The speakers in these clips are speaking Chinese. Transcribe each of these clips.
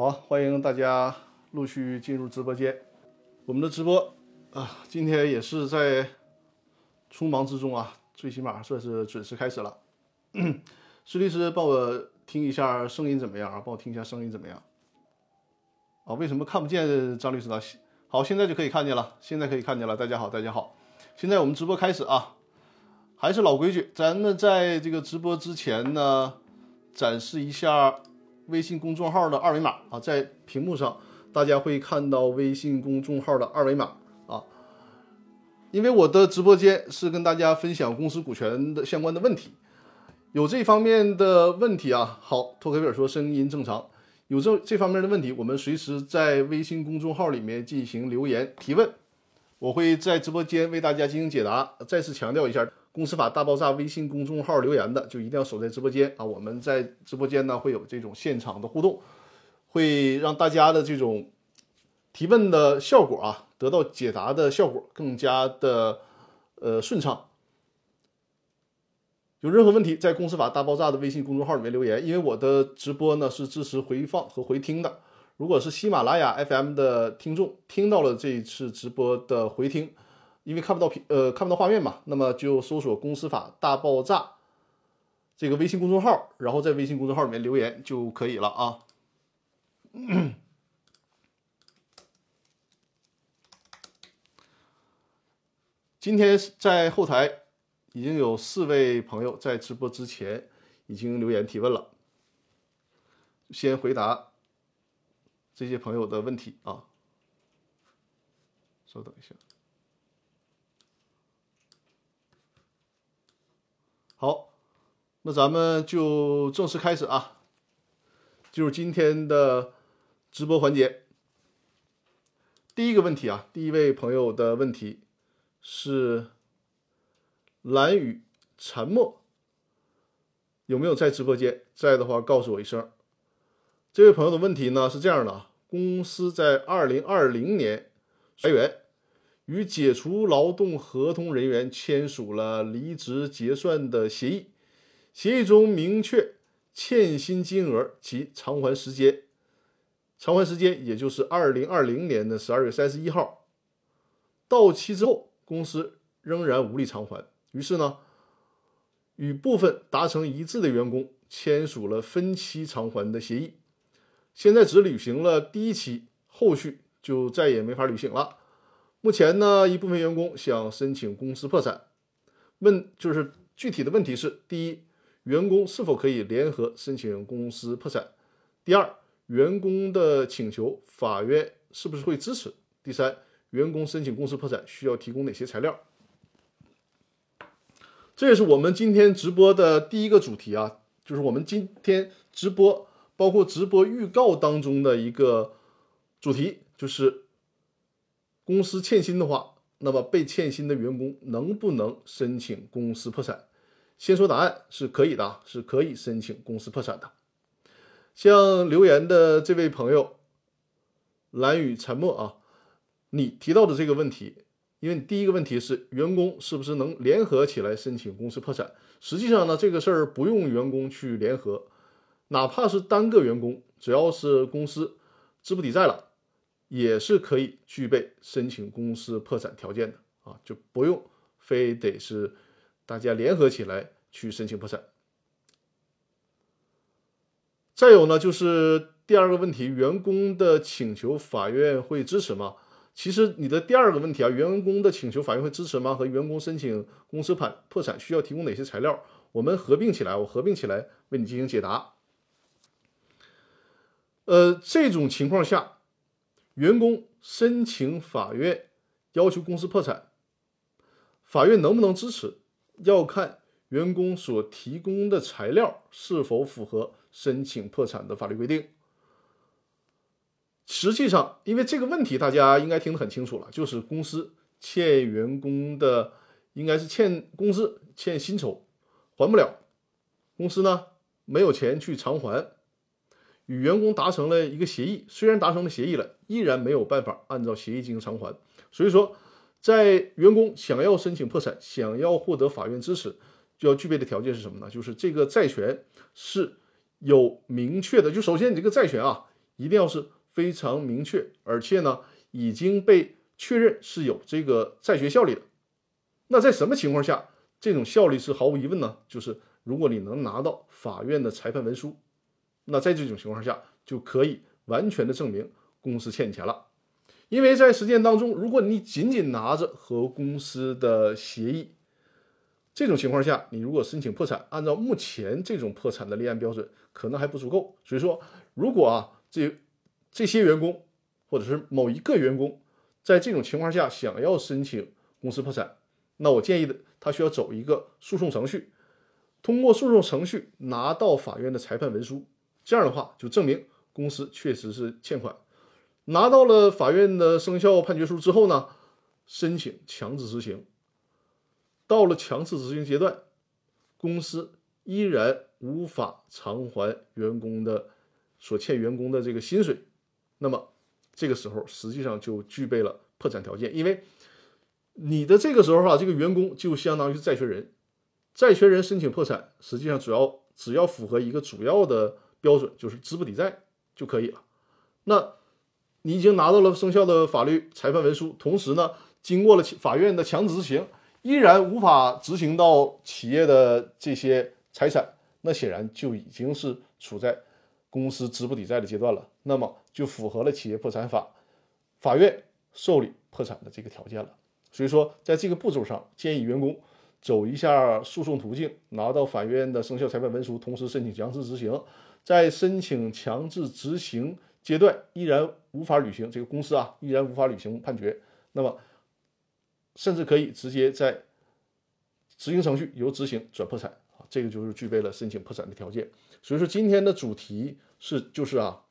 好，欢迎大家陆续进入直播间。我们的直播啊，今天也是在匆忙之中啊，最起码算是准时开始了。施律师，帮我听一下声音怎么样啊？帮我听一下声音怎么样？啊，为什么看不见张律师呢？好，现在就可以看见了，现在可以看见了。大家好，大家好，现在我们直播开始啊，还是老规矩，咱们在这个直播之前呢，展示一下。微信公众号的二维码啊，在屏幕上大家会看到微信公众号的二维码啊。因为我的直播间是跟大家分享公司股权的相关的问题，有这方面的问题啊。好，托克维尔说声音正常，有这这方面的问题，我们随时在微信公众号里面进行留言提问，我会在直播间为大家进行解答。再次强调一下。公司法大爆炸微信公众号留言的就一定要守在直播间啊！我们在直播间呢会有这种现场的互动，会让大家的这种提问的效果啊得到解答的效果更加的呃顺畅。有任何问题在公司法大爆炸的微信公众号里面留言，因为我的直播呢是支持回放和回听的。如果是喜马拉雅 FM 的听众听到了这一次直播的回听。因为看不到屏，呃，看不到画面嘛，那么就搜索“公司法大爆炸”这个微信公众号，然后在微信公众号里面留言就可以了啊。今天在后台已经有四位朋友在直播之前已经留言提问了，先回答这些朋友的问题啊。稍等一下。好，那咱们就正式开始啊，进入今天的直播环节。第一个问题啊，第一位朋友的问题是蓝雨沉默有没有在直播间？在的话告诉我一声。这位朋友的问题呢是这样的啊，公司在二零二零年裁员。与解除劳动合同人员签署了离职结算的协议，协议中明确欠薪金额及偿还时间，偿还时间也就是二零二零年的十二月三十一号。到期之后，公司仍然无力偿还，于是呢，与部分达成一致的员工签署了分期偿还的协议，现在只履行了第一期，后续就再也没法履行了。目前呢，一部分员工想申请公司破产，问就是具体的问题是：第一，员工是否可以联合申请公司破产？第二，员工的请求法院是不是会支持？第三，员工申请公司破产需要提供哪些材料？这也是我们今天直播的第一个主题啊，就是我们今天直播包括直播预告当中的一个主题，就是。公司欠薪的话，那么被欠薪的员工能不能申请公司破产？先说答案是可以的，是可以申请公司破产的。像留言的这位朋友蓝雨沉默啊，你提到的这个问题，因为你第一个问题是员工是不是能联合起来申请公司破产？实际上呢，这个事儿不用员工去联合，哪怕是单个员工，只要是公司资不抵债了。也是可以具备申请公司破产条件的啊，就不用非得是大家联合起来去申请破产。再有呢，就是第二个问题，员工的请求法院会支持吗？其实你的第二个问题啊，员工的请求法院会支持吗？和员工申请公司破破产需要提供哪些材料？我们合并起来，我合并起来为你进行解答。呃，这种情况下。员工申请法院要求公司破产，法院能不能支持，要看员工所提供的材料是否符合申请破产的法律规定。实际上，因为这个问题大家应该听得很清楚了，就是公司欠员工的，应该是欠公司欠薪酬，还不了，公司呢没有钱去偿还。与员工达成了一个协议，虽然达成了协议了，依然没有办法按照协议进行偿还。所以说，在员工想要申请破产、想要获得法院支持，就要具备的条件是什么呢？就是这个债权是有明确的，就首先你这个债权啊，一定要是非常明确，而且呢已经被确认是有这个债权效力的。那在什么情况下这种效力是毫无疑问呢？就是如果你能拿到法院的裁判文书，那在这种情况下就可以完全的证明公司欠你钱了。因为在实践当中，如果你仅仅拿着和公司的协议，这种情况下，你如果申请破产，按照目前这种破产的立案标准，可能还不足够。所以说，如果啊这这些员工或者是某一个员工在这种情况下想要申请公司破产，那我建议的他需要走一个诉讼程序，通过诉讼程序拿到法院的裁判文书，这样的话就证明公司确实是欠款。拿到了法院的生效判决书之后呢，申请强制执行。到了强制执行阶段，公司依然无法偿还员工的所欠员工的这个薪水，那么这个时候实际上就具备了破产条件，因为你的这个时候啊，这个员工就相当于债权人，债权人申请破产，实际上主要只要符合一个主要的标准，就是资不抵债就可以了。那你已经拿到了生效的法律裁判文书，同时呢，经过了法院的强制执行。依然无法执行到企业的这些财产，那显然就已经是处在公司资不抵债的阶段了，那么就符合了企业破产法法院受理破产的这个条件了。所以说，在这个步骤上，建议员工走一下诉讼途径，拿到法院的生效裁判文书，同时申请强制执行。在申请强制执行阶段，依然无法履行这个公司啊，依然无法履行判决，那么。甚至可以直接在执行程序由执行转破产啊，这个就是具备了申请破产的条件。所以说今天的主题是就是啊，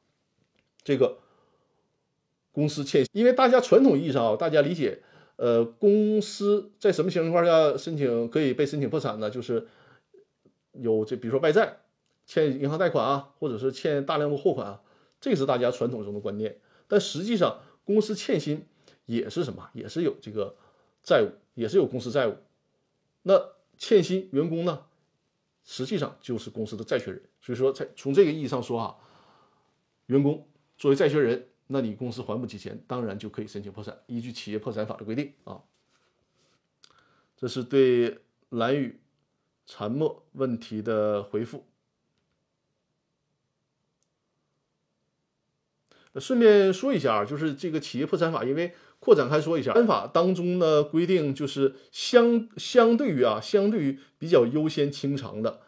这个公司欠，因为大家传统意义上啊，大家理解，呃，公司在什么情况下申请可以被申请破产呢？就是有这比如说外债、欠银行贷款啊，或者是欠大量的货款啊，这是大家传统中的观念。但实际上，公司欠薪也是什么？也是有这个。债务也是有公司债务，那欠薪员工呢，实际上就是公司的债权人。所以说，在从这个意义上说啊，员工作为债权人，那你公司还不起钱，当然就可以申请破产。依据企业破产法的规定啊，这是对蓝雨沉默问题的回复。顺便说一下啊，就是这个企业破产法，因为。扩展开说一下，本法当中呢规定就是相相对于啊，相对于比较优先清偿的，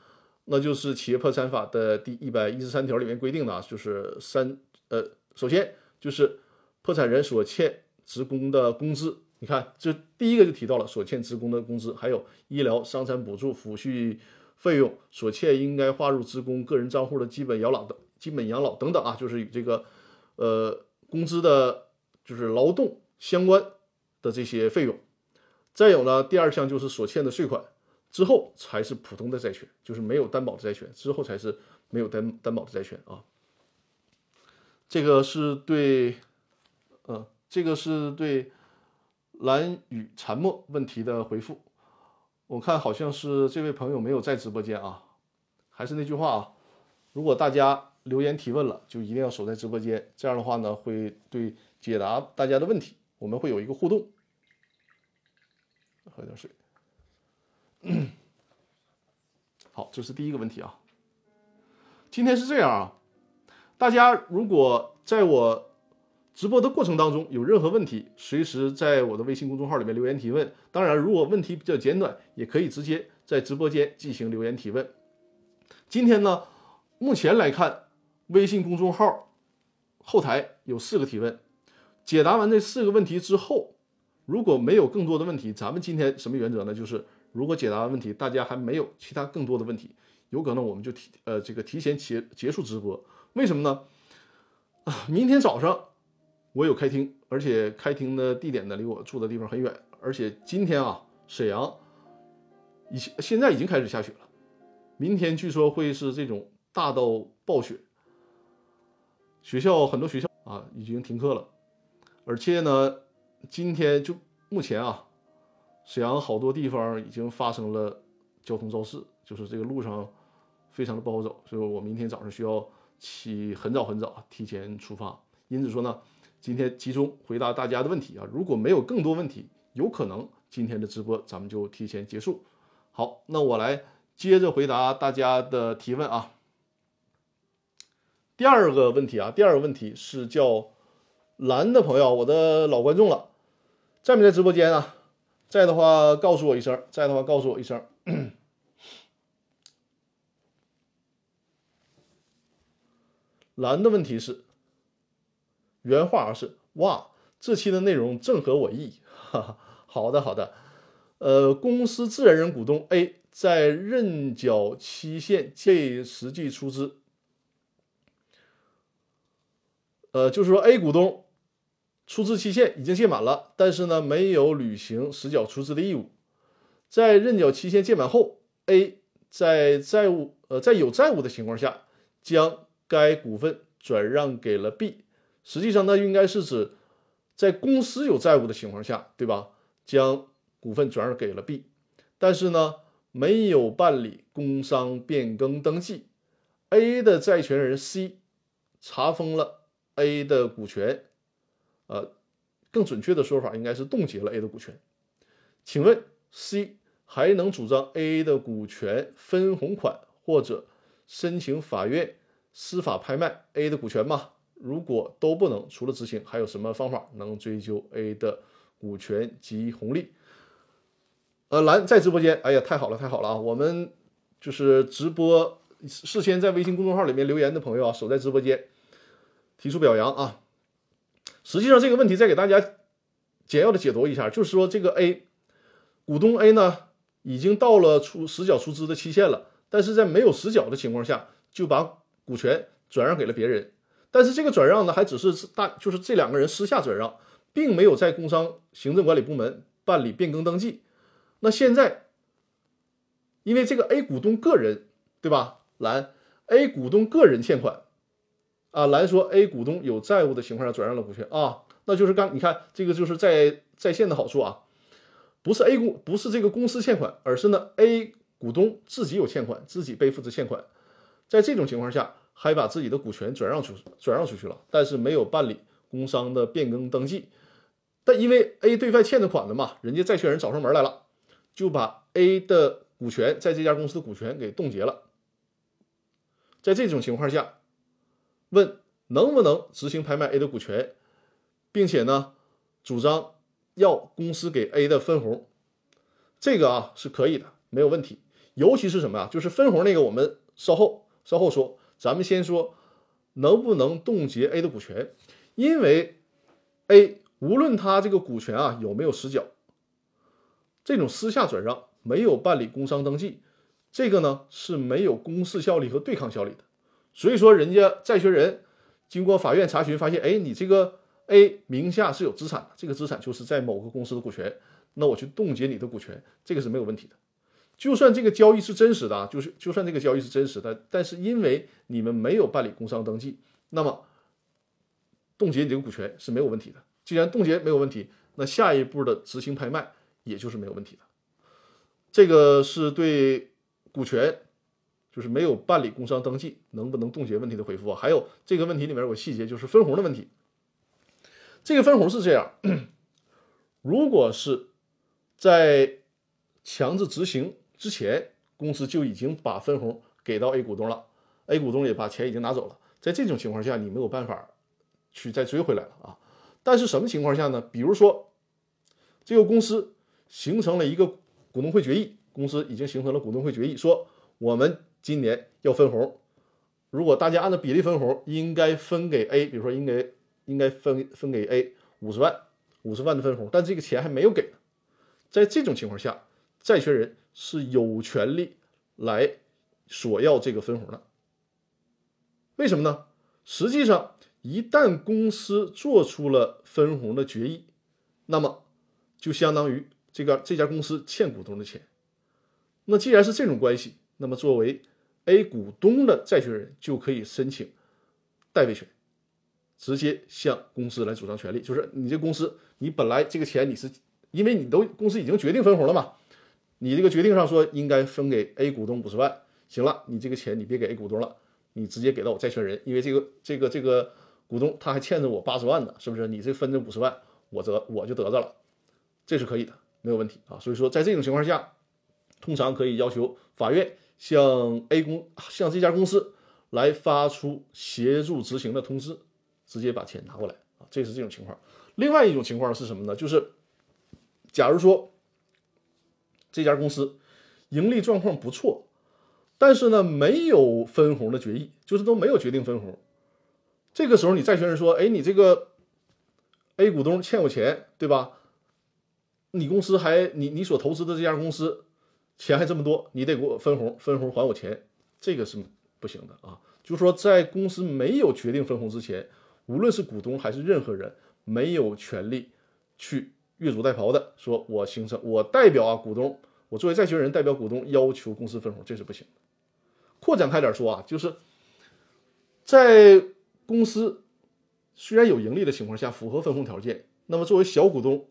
那就是企业破产法的第一百一十三条里面规定的啊，就是三呃，首先就是破产人所欠职工的工资，你看这第一个就提到了所欠职工的工资，还有医疗、伤残补助、抚恤费用所欠应该划入职工个人账户的基本养老的基本养老等等啊，就是与这个呃工资的，就是劳动。相关的这些费用，再有呢，第二项就是所欠的税款，之后才是普通的债权，就是没有担保的债权，之后才是没有担担保的债权啊。这个是对，嗯，这个是对蓝雨沉默问题的回复。我看好像是这位朋友没有在直播间啊，还是那句话啊，如果大家留言提问了，就一定要守在直播间，这样的话呢，会对解答大家的问题。我们会有一个互动，喝点水。好，这是第一个问题啊。今天是这样啊，大家如果在我直播的过程当中有任何问题，随时在我的微信公众号里面留言提问。当然，如果问题比较简短，也可以直接在直播间进行留言提问。今天呢，目前来看，微信公众号后台有四个提问。解答完这四个问题之后，如果没有更多的问题，咱们今天什么原则呢？就是如果解答完问题，大家还没有其他更多的问题，有可能我们就提呃这个提前结结束直播。为什么呢？啊，明天早上我有开庭，而且开庭的地点呢离我住的地方很远，而且今天啊沈阳已现在已经开始下雪了，明天据说会是这种大到暴雪，学校很多学校啊已经停课了。而且呢，今天就目前啊，沈阳好多地方已经发生了交通肇事，就是这个路上非常的不好走，所以我明天早上需要起很早很早提前出发。因此说呢，今天集中回答大家的问题啊，如果没有更多问题，有可能今天的直播咱们就提前结束。好，那我来接着回答大家的提问啊。第二个问题啊，第二个问题是叫蓝的朋友，我的老观众了，在没在直播间啊？在的话告诉我一声，在的话告诉我一声。蓝的问题是，原话是哇，这期的内容正合我意。哈哈，好的好的。呃，公司自然人股东 A 在认缴期限未实际出资。呃，就是说 A 股东出资期限已经届满了，但是呢，没有履行实缴出资的义务。在认缴期限届满后，A 在债务呃在有债务的情况下，将该股份转让给了 B。实际上，呢，应该是指在公司有债务的情况下，对吧？将股份转让给了 B，但是呢，没有办理工商变更登记。A 的债权人 C 查封了。A 的股权，呃，更准确的说法应该是冻结了 A 的股权。请问 C 还能主张 A 的股权分红款，或者申请法院司法拍卖 A 的股权吗？如果都不能，除了执行，还有什么方法能追究 A 的股权及红利？呃，蓝在直播间，哎呀，太好了，太好了啊！我们就是直播事先在微信公众号里面留言的朋友啊，守在直播间。提出表扬啊！实际上这个问题再给大家简要的解读一下，就是说这个 A 股东 A 呢，已经到了出实缴出资的期限了，但是在没有实缴的情况下，就把股权转让给了别人。但是这个转让呢，还只是大，就是这两个人私下转让，并没有在工商行政管理部门办理变更登记。那现在，因为这个 A 股东个人，对吧？蓝 A 股东个人欠款。啊，蓝说 A 股东有债务的情况下转让了股权啊，那就是刚你看这个就是在在线的好处啊，不是 A 股不是这个公司欠款，而是呢 A 股东自己有欠款，自己背负着欠款，在这种情况下还把自己的股权转让出转让出去了，但是没有办理工商的变更登记，但因为 A 对外欠的款了嘛，人家债权人找上门来了，就把 A 的股权在这家公司的股权给冻结了，在这种情况下。问能不能执行拍卖 A 的股权，并且呢，主张要公司给 A 的分红，这个啊是可以的，没有问题。尤其是什么呀？就是分红那个，我们稍后稍后说。咱们先说能不能冻结 A 的股权，因为 A 无论他这个股权啊有没有实缴，这种私下转让没有办理工商登记，这个呢是没有公示效力和对抗效力的。所以说，人家债权人经过法院查询，发现，哎，你这个 A 名下是有资产的，这个资产就是在某个公司的股权，那我去冻结你的股权，这个是没有问题的。就算这个交易是真实的啊，就是就算这个交易是真实的，但是因为你们没有办理工商登记，那么冻结你这个股权是没有问题的。既然冻结没有问题，那下一步的执行拍卖也就是没有问题的。这个是对股权。就是没有办理工商登记，能不能冻结问题的回复啊？还有这个问题里面有个细节，就是分红的问题。这个分红是这样：如果是在强制执行之前，公司就已经把分红给到 A 股东了，A 股东也把钱已经拿走了，在这种情况下，你没有办法去再追回来了啊。但是什么情况下呢？比如说，这个公司形成了一个股东会决议，公司已经形成了股东会决议，说我们。今年要分红，如果大家按照比例分红，应该分给 A，比如说应该应该分分给 A 五十万，五十万的分红，但这个钱还没有给，在这种情况下，债权人是有权利来索要这个分红的。为什么呢？实际上，一旦公司做出了分红的决议，那么就相当于这个这家公司欠股东的钱。那既然是这种关系，那么作为 A 股东的债权人就可以申请代位权，直接向公司来主张权利。就是你这公司，你本来这个钱你是因为你都公司已经决定分红了嘛，你这个决定上说应该分给 A 股东五十万，行了，你这个钱你别给 A 股东了，你直接给到我债权人，因为这个这个这个股东他还欠着我八十万呢，是不是？你这分这五十万，我得我就得着了，这是可以的，没有问题啊。所以说，在这种情况下，通常可以要求法院向 A 公向这家公司来发出协助执行的通知，直接把钱拿过来啊。这是这种情况。另外一种情况是什么呢？就是假如说这家公司盈利状况不错。但是呢，没有分红的决议，就是都没有决定分红。这个时候，你债权人说：“哎，你这个 A 股东欠我钱，对吧？你公司还你你所投资的这家公司钱还这么多，你得给我分红，分红还我钱，这个是不行的啊。就是说，在公司没有决定分红之前，无论是股东还是任何人，没有权利去越俎代庖的说，我形成我代表啊股东，我作为债权人代表股东要求公司分红，这是不行的。”扩展开点说啊，就是在公司虽然有盈利的情况下，符合分红条件，那么作为小股东，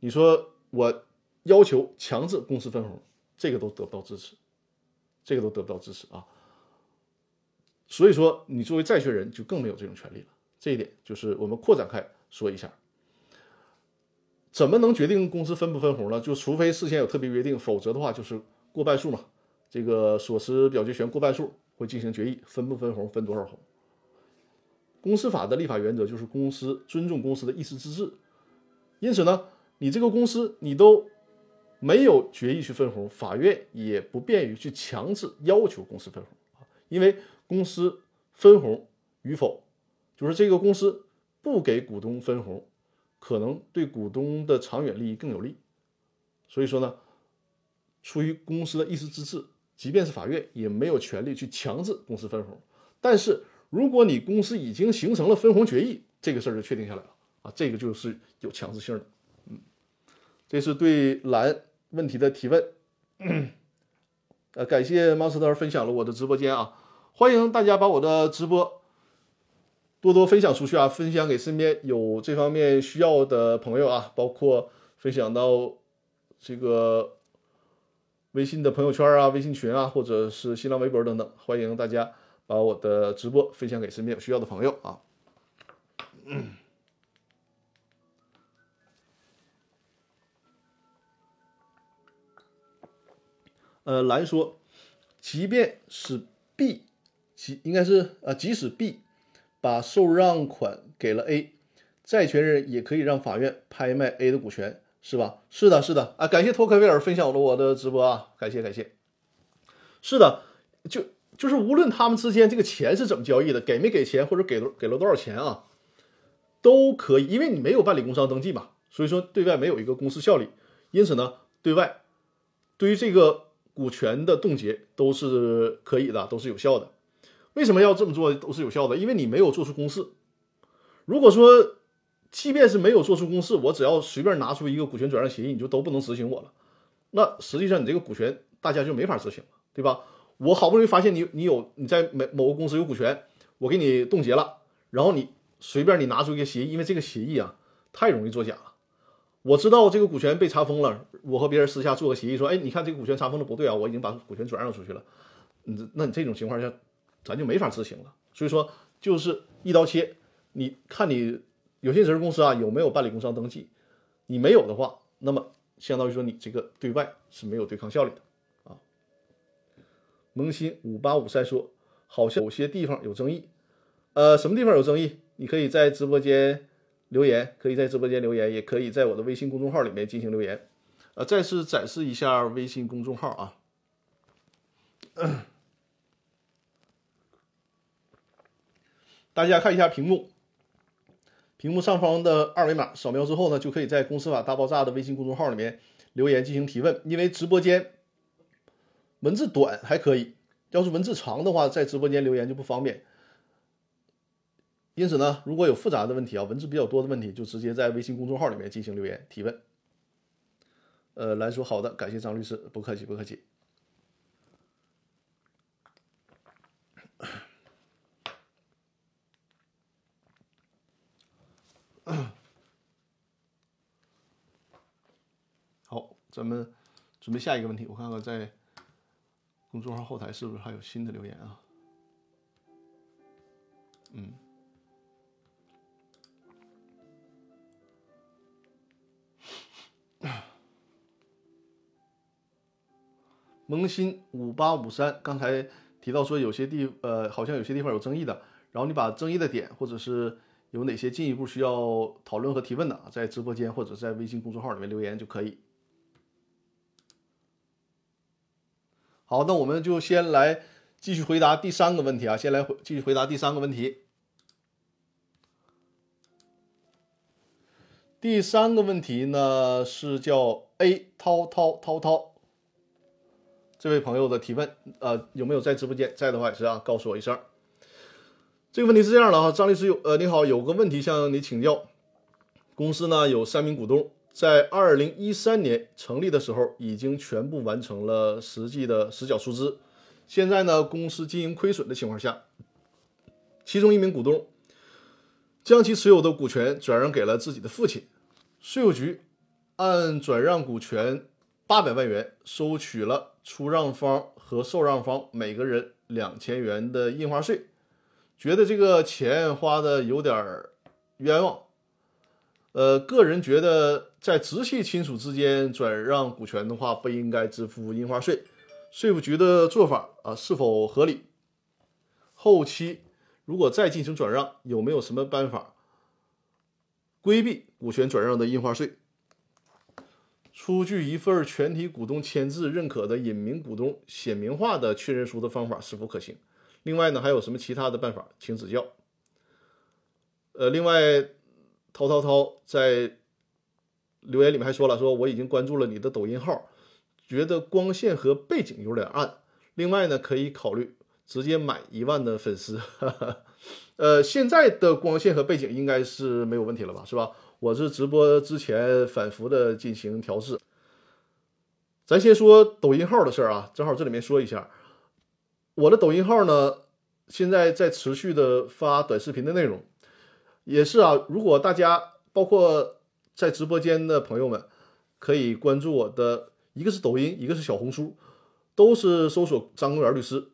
你说我要求强制公司分红，这个都得不到支持，这个都得不到支持啊。所以说，你作为债权人就更没有这种权利了。这一点就是我们扩展开说一下，怎么能决定公司分不分红呢？就除非事先有特别约定，否则的话就是过半数嘛。这个所持表决权过半数会进行决议，分不分红，分多少红。公司法的立法原则就是公司尊重公司的意思自治，因此呢，你这个公司你都没有决议去分红，法院也不便于去强制要求公司分红啊，因为公司分红与否，就是这个公司不给股东分红，可能对股东的长远利益更有利，所以说呢，出于公司的意思自治。即便是法院也没有权利去强制公司分红，但是如果你公司已经形成了分红决议，这个事儿就确定下来了啊，这个就是有强制性的。嗯，这是对蓝问题的提问。呃，感谢 master 分享了我的直播间啊，欢迎大家把我的直播多多分享出去啊，分享给身边有这方面需要的朋友啊，包括分享到这个。微信的朋友圈啊，微信群啊，或者是新浪微博等等，欢迎大家把我的直播分享给身边有需要的朋友啊。呃，蓝说，即便是 B，即应该是啊，即使 B 把受让款给了 A，债权人也可以让法院拍卖 A 的股权。是吧？是的，是的啊！感谢托克维尔分享了我的直播啊，感谢感谢。是的，就就是无论他们之间这个钱是怎么交易的，给没给钱或者给了给了多少钱啊，都可以，因为你没有办理工商登记嘛，所以说对外没有一个公示效力，因此呢，对外对于这个股权的冻结都是可以的，都是有效的。为什么要这么做都是有效的？因为你没有做出公示。如果说即便是没有做出公示，我只要随便拿出一个股权转让协议，你就都不能执行我了。那实际上你这个股权大家就没法执行了，对吧？我好不容易发现你你有你在某某个公司有股权，我给你冻结了，然后你随便你拿出一个协议，因为这个协议啊太容易作假了。我知道这个股权被查封了，我和别人私下做个协议说，哎，你看这个股权查封的不对啊，我已经把股权转让出去了。你那你这种情况下，咱就没法执行了。所以说就是一刀切，你看你。有限责任公司啊，有没有办理工商登记？你没有的话，那么相当于说你这个对外是没有对抗效力的啊。萌新五八五三说，好像有些地方有争议，呃，什么地方有争议？你可以在直播间留言，可以在直播间留言，也可以在我的微信公众号里面进行留言。呃，再次展示一下微信公众号啊，大家看一下屏幕。屏幕上方的二维码扫描之后呢，就可以在“公司法大爆炸”的微信公众号里面留言进行提问。因为直播间文字短还可以，要是文字长的话，在直播间留言就不方便。因此呢，如果有复杂的问题啊，文字比较多的问题，就直接在微信公众号里面进行留言提问。呃，来说好的，感谢张律师，不客气，不客气。好，咱们准备下一个问题。我看看在公众号后台是不是还有新的留言啊？嗯。萌新五八五三刚才提到说有些地呃好像有些地方有争议的，然后你把争议的点或者是有哪些进一步需要讨论和提问的，在直播间或者在微信公众号里面留言就可以。好，那我们就先来继续回答第三个问题啊，先来回继续回答第三个问题。第三个问题呢是叫 A 涛涛涛涛。这位朋友的提问，呃，有没有在直播间？在的话也是啊，告诉我一声。这个问题是这样的哈，张律师有，呃，你好，有个问题向你请教。公司呢有三名股东，在二零一三年成立的时候，已经全部完成了实际的实缴出资。现在呢，公司经营亏损的情况下，其中一名股东将其持有的股权转让给了自己的父亲，税务局按转让股权八百万元收取了。出让方和受让方每个人两千元的印花税，觉得这个钱花的有点冤枉。呃，个人觉得在直系亲属之间转让股权的话，不应该支付印花税。税务局的做法啊，是否合理？后期如果再进行转让，有没有什么办法规避股权转让的印花税？出具一份全体股东签字认可的隐名股东写明化的确认书的方法是否可行？另外呢，还有什么其他的办法，请指教。呃，另外，涛涛涛在留言里面还说了，说我已经关注了你的抖音号，觉得光线和背景有点暗。另外呢，可以考虑直接买一万的粉丝。呃，现在的光线和背景应该是没有问题了吧？是吧？我是直播之前反复的进行调试。咱先说抖音号的事儿啊，正好这里面说一下，我的抖音号呢，现在在持续的发短视频的内容，也是啊。如果大家包括在直播间的朋友们，可以关注我的，一个是抖音，一个是小红书，都是搜索张公园律师，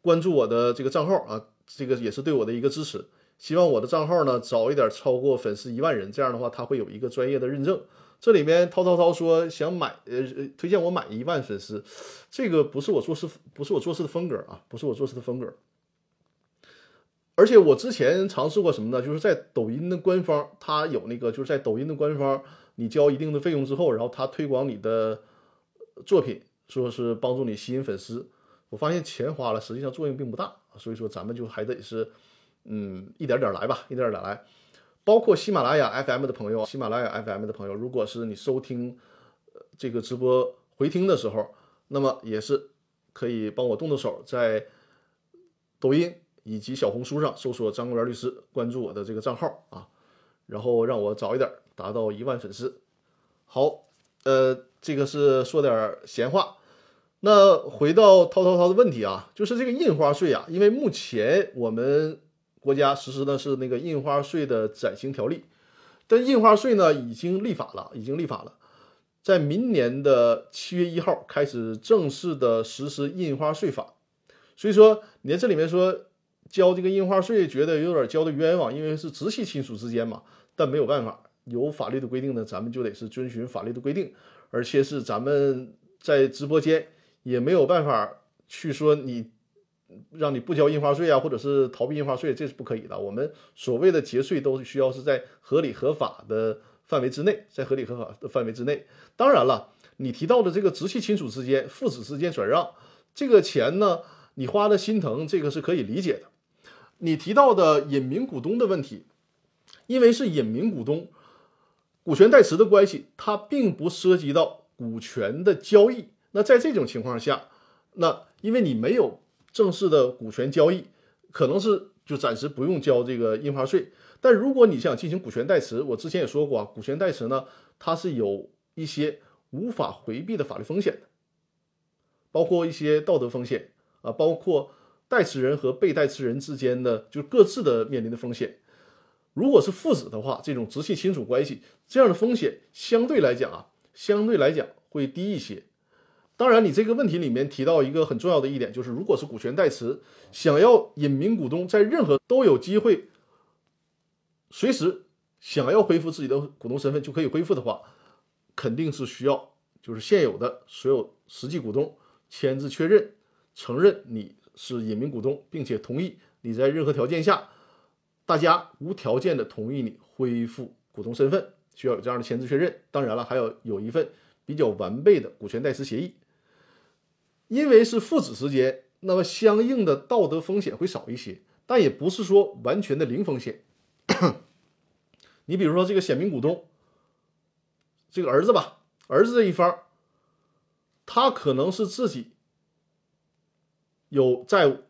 关注我的这个账号啊，这个也是对我的一个支持。希望我的账号呢早一点超过粉丝一万人，这样的话他会有一个专业的认证。这里面涛涛涛说想买呃推荐我买一万粉丝，这个不是我做事不是我做事的风格啊，不是我做事的风格。而且我之前尝试过什么呢？就是在抖音的官方，他有那个就是在抖音的官方，你交一定的费用之后，然后他推广你的作品，说是帮助你吸引粉丝。我发现钱花了，实际上作用并不大，所以说咱们就还得是。嗯，一点点来吧，一点点来。包括喜马拉雅 FM 的朋友，喜马拉雅 FM 的朋友，如果是你收听这个直播回听的时候，那么也是可以帮我动动手，在抖音以及小红书上搜索张公元律师，关注我的这个账号啊，然后让我早一点达到一万粉丝。好，呃，这个是说点闲话。那回到涛涛涛的问题啊，就是这个印花税啊，因为目前我们。国家实施的是那个印花税的暂行条例，但印花税呢已经立法了，已经立法了，在明年的七月一号开始正式的实施印花税法。所以说，你在这里面说交这个印花税，觉得有点交的冤枉，因为是直系亲属之间嘛。但没有办法，有法律的规定呢，咱们就得是遵循法律的规定，而且是咱们在直播间也没有办法去说你。让你不交印花税啊，或者是逃避印花税，这是不可以的。我们所谓的节税都需要是在合理合法的范围之内，在合理合法的范围之内。当然了，你提到的这个直系亲属之间、父子之间转让这个钱呢，你花的心疼，这个是可以理解的。你提到的隐名股东的问题，因为是隐名股东，股权代持的关系，它并不涉及到股权的交易。那在这种情况下，那因为你没有。正式的股权交易可能是就暂时不用交这个印花税，但如果你想进行股权代持，我之前也说过啊，股权代持呢，它是有一些无法回避的法律风险的，包括一些道德风险啊，包括代持人和被代持人之间的就各自的面临的风险。如果是父子的话，这种直系亲属关系这样的风险相对来讲啊，相对来讲会低一些。当然，你这个问题里面提到一个很重要的一点，就是如果是股权代持，想要隐名股东在任何都有机会，随时想要恢复自己的股东身份就可以恢复的话，肯定是需要就是现有的所有实际股东签字确认，承认你是隐名股东，并且同意你在任何条件下，大家无条件的同意你恢复股东身份，需要有这样的签字确认。当然了，还要有一份比较完备的股权代持协议。因为是父子之间，那么相应的道德风险会少一些，但也不是说完全的零风险。你比如说这个显名股东，这个儿子吧，儿子这一方，他可能是自己有债务，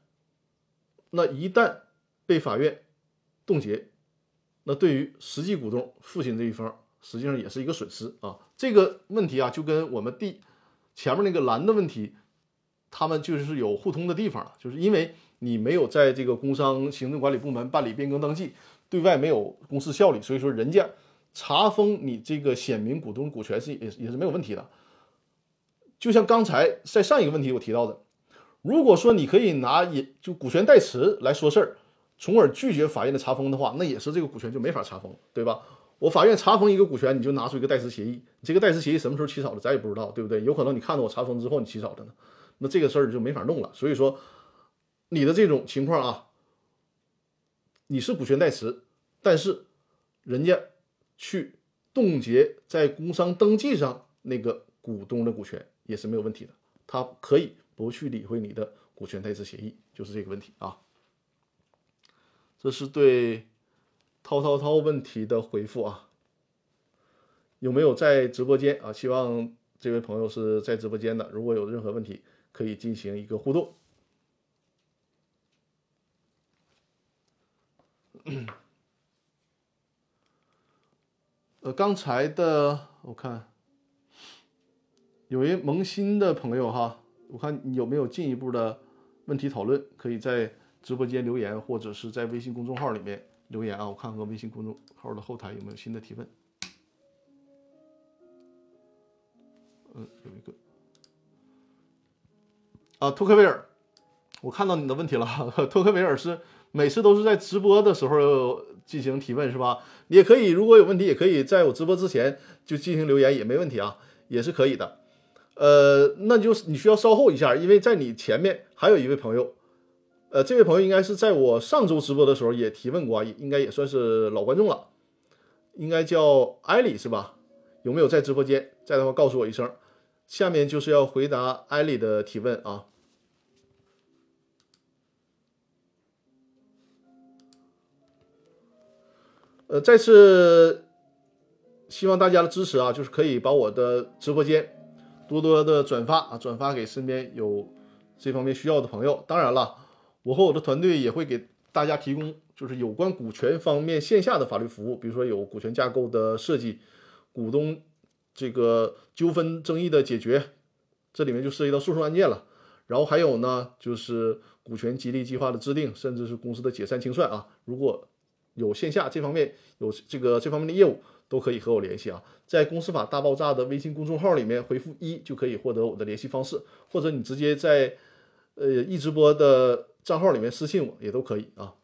那一旦被法院冻结，那对于实际股东父亲这一方，实际上也是一个损失啊。这个问题啊，就跟我们第前面那个蓝的问题。他们就是有互通的地方了，就是因为你没有在这个工商行政管理部门办理变更登记，对外没有公示效力，所以说人家查封你这个显名股东股权是也也是没有问题的。就像刚才在上一个问题我提到的，如果说你可以拿也就股权代持来说事儿，从而拒绝法院的查封的话，那也是这个股权就没法查封，对吧？我法院查封一个股权，你就拿出一个代持协议，这个代持协议什么时候起草的，咱也不知道，对不对？有可能你看到我查封之后你起草的呢。那这个事儿就没法弄了，所以说，你的这种情况啊，你是股权代持，但是人家去冻结在工商登记上那个股东的股权也是没有问题的，他可以不去理会你的股权代持协议，就是这个问题啊。这是对涛涛涛问题的回复啊。有没有在直播间啊？希望这位朋友是在直播间的，如果有任何问题。可以进行一个互动。呃，刚才的我看有位萌新的朋友哈，我看你有没有进一步的问题讨论？可以在直播间留言，或者是在微信公众号里面留言啊。我看看微信公众号的后台有没有新的提问。嗯，有一个。啊，托克维尔，我看到你的问题了。托克维尔是每次都是在直播的时候进行提问是吧？你也可以，如果有问题，也可以在我直播之前就进行留言，也没问题啊，也是可以的。呃，那就是你需要稍后一下，因为在你前面还有一位朋友，呃，这位朋友应该是在我上周直播的时候也提问过，应该也算是老观众了，应该叫艾里是吧？有没有在直播间？在的话告诉我一声。下面就是要回答艾丽的提问啊。呃，再次希望大家的支持啊，就是可以把我的直播间多多的转发啊，转发给身边有这方面需要的朋友。当然了，我和我的团队也会给大家提供就是有关股权方面线下的法律服务，比如说有股权架构的设计、股东。这个纠纷争议的解决，这里面就涉及到诉讼案件了。然后还有呢，就是股权激励计划的制定，甚至是公司的解散清算啊。如果有线下这方面有这个这方面的业务，都可以和我联系啊。在公司法大爆炸的微信公众号里面回复一，就可以获得我的联系方式，或者你直接在呃易直播的账号里面私信我也都可以啊。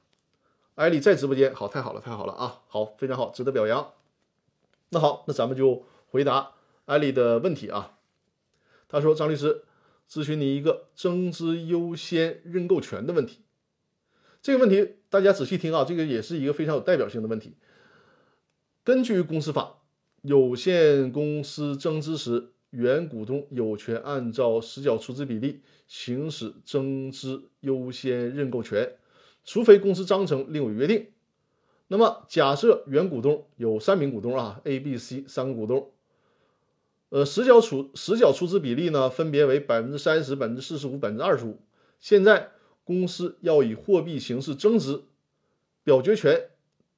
艾丽在直播间，好，太好了，太好了啊，好，非常好，值得表扬。那好，那咱们就。回答艾丽的问题啊，他说：“张律师，咨询你一个增资优先认购权的问题。这个问题大家仔细听啊，这个也是一个非常有代表性的问题。根据公司法，有限公司增资时，原股东有权按照实缴出资比例行使增资优先认购权，除非公司章程另有约定。那么，假设原股东有三名股东啊，A、B、C 三个股东。”呃，实缴出实缴出资比例呢，分别为百分之三十、百分之四十五、百分之二十五。现在公司要以货币形式增资，表决权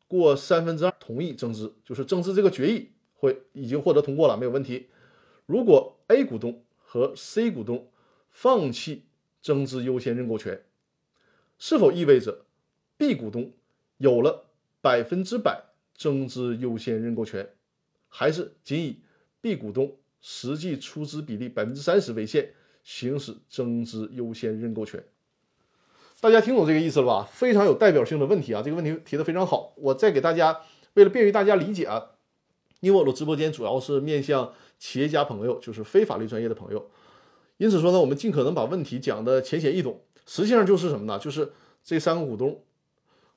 过三分之二同意增资，就是增资这个决议会已经获得通过了，没有问题。如果 A 股东和 C 股东放弃增资优先认购权，是否意味着 B 股东有了百分之百增资优先认购权，还是仅以 B 股东？实际出资比例百分之三十为限，行使增资优先认购权。大家听懂这个意思了吧？非常有代表性的问题啊！这个问题提的非常好。我再给大家，为了便于大家理解啊，因为我的直播间主要是面向企业家朋友，就是非法律专业的朋友，因此说呢，我们尽可能把问题讲的浅显易懂。实际上就是什么呢？就是这三个股东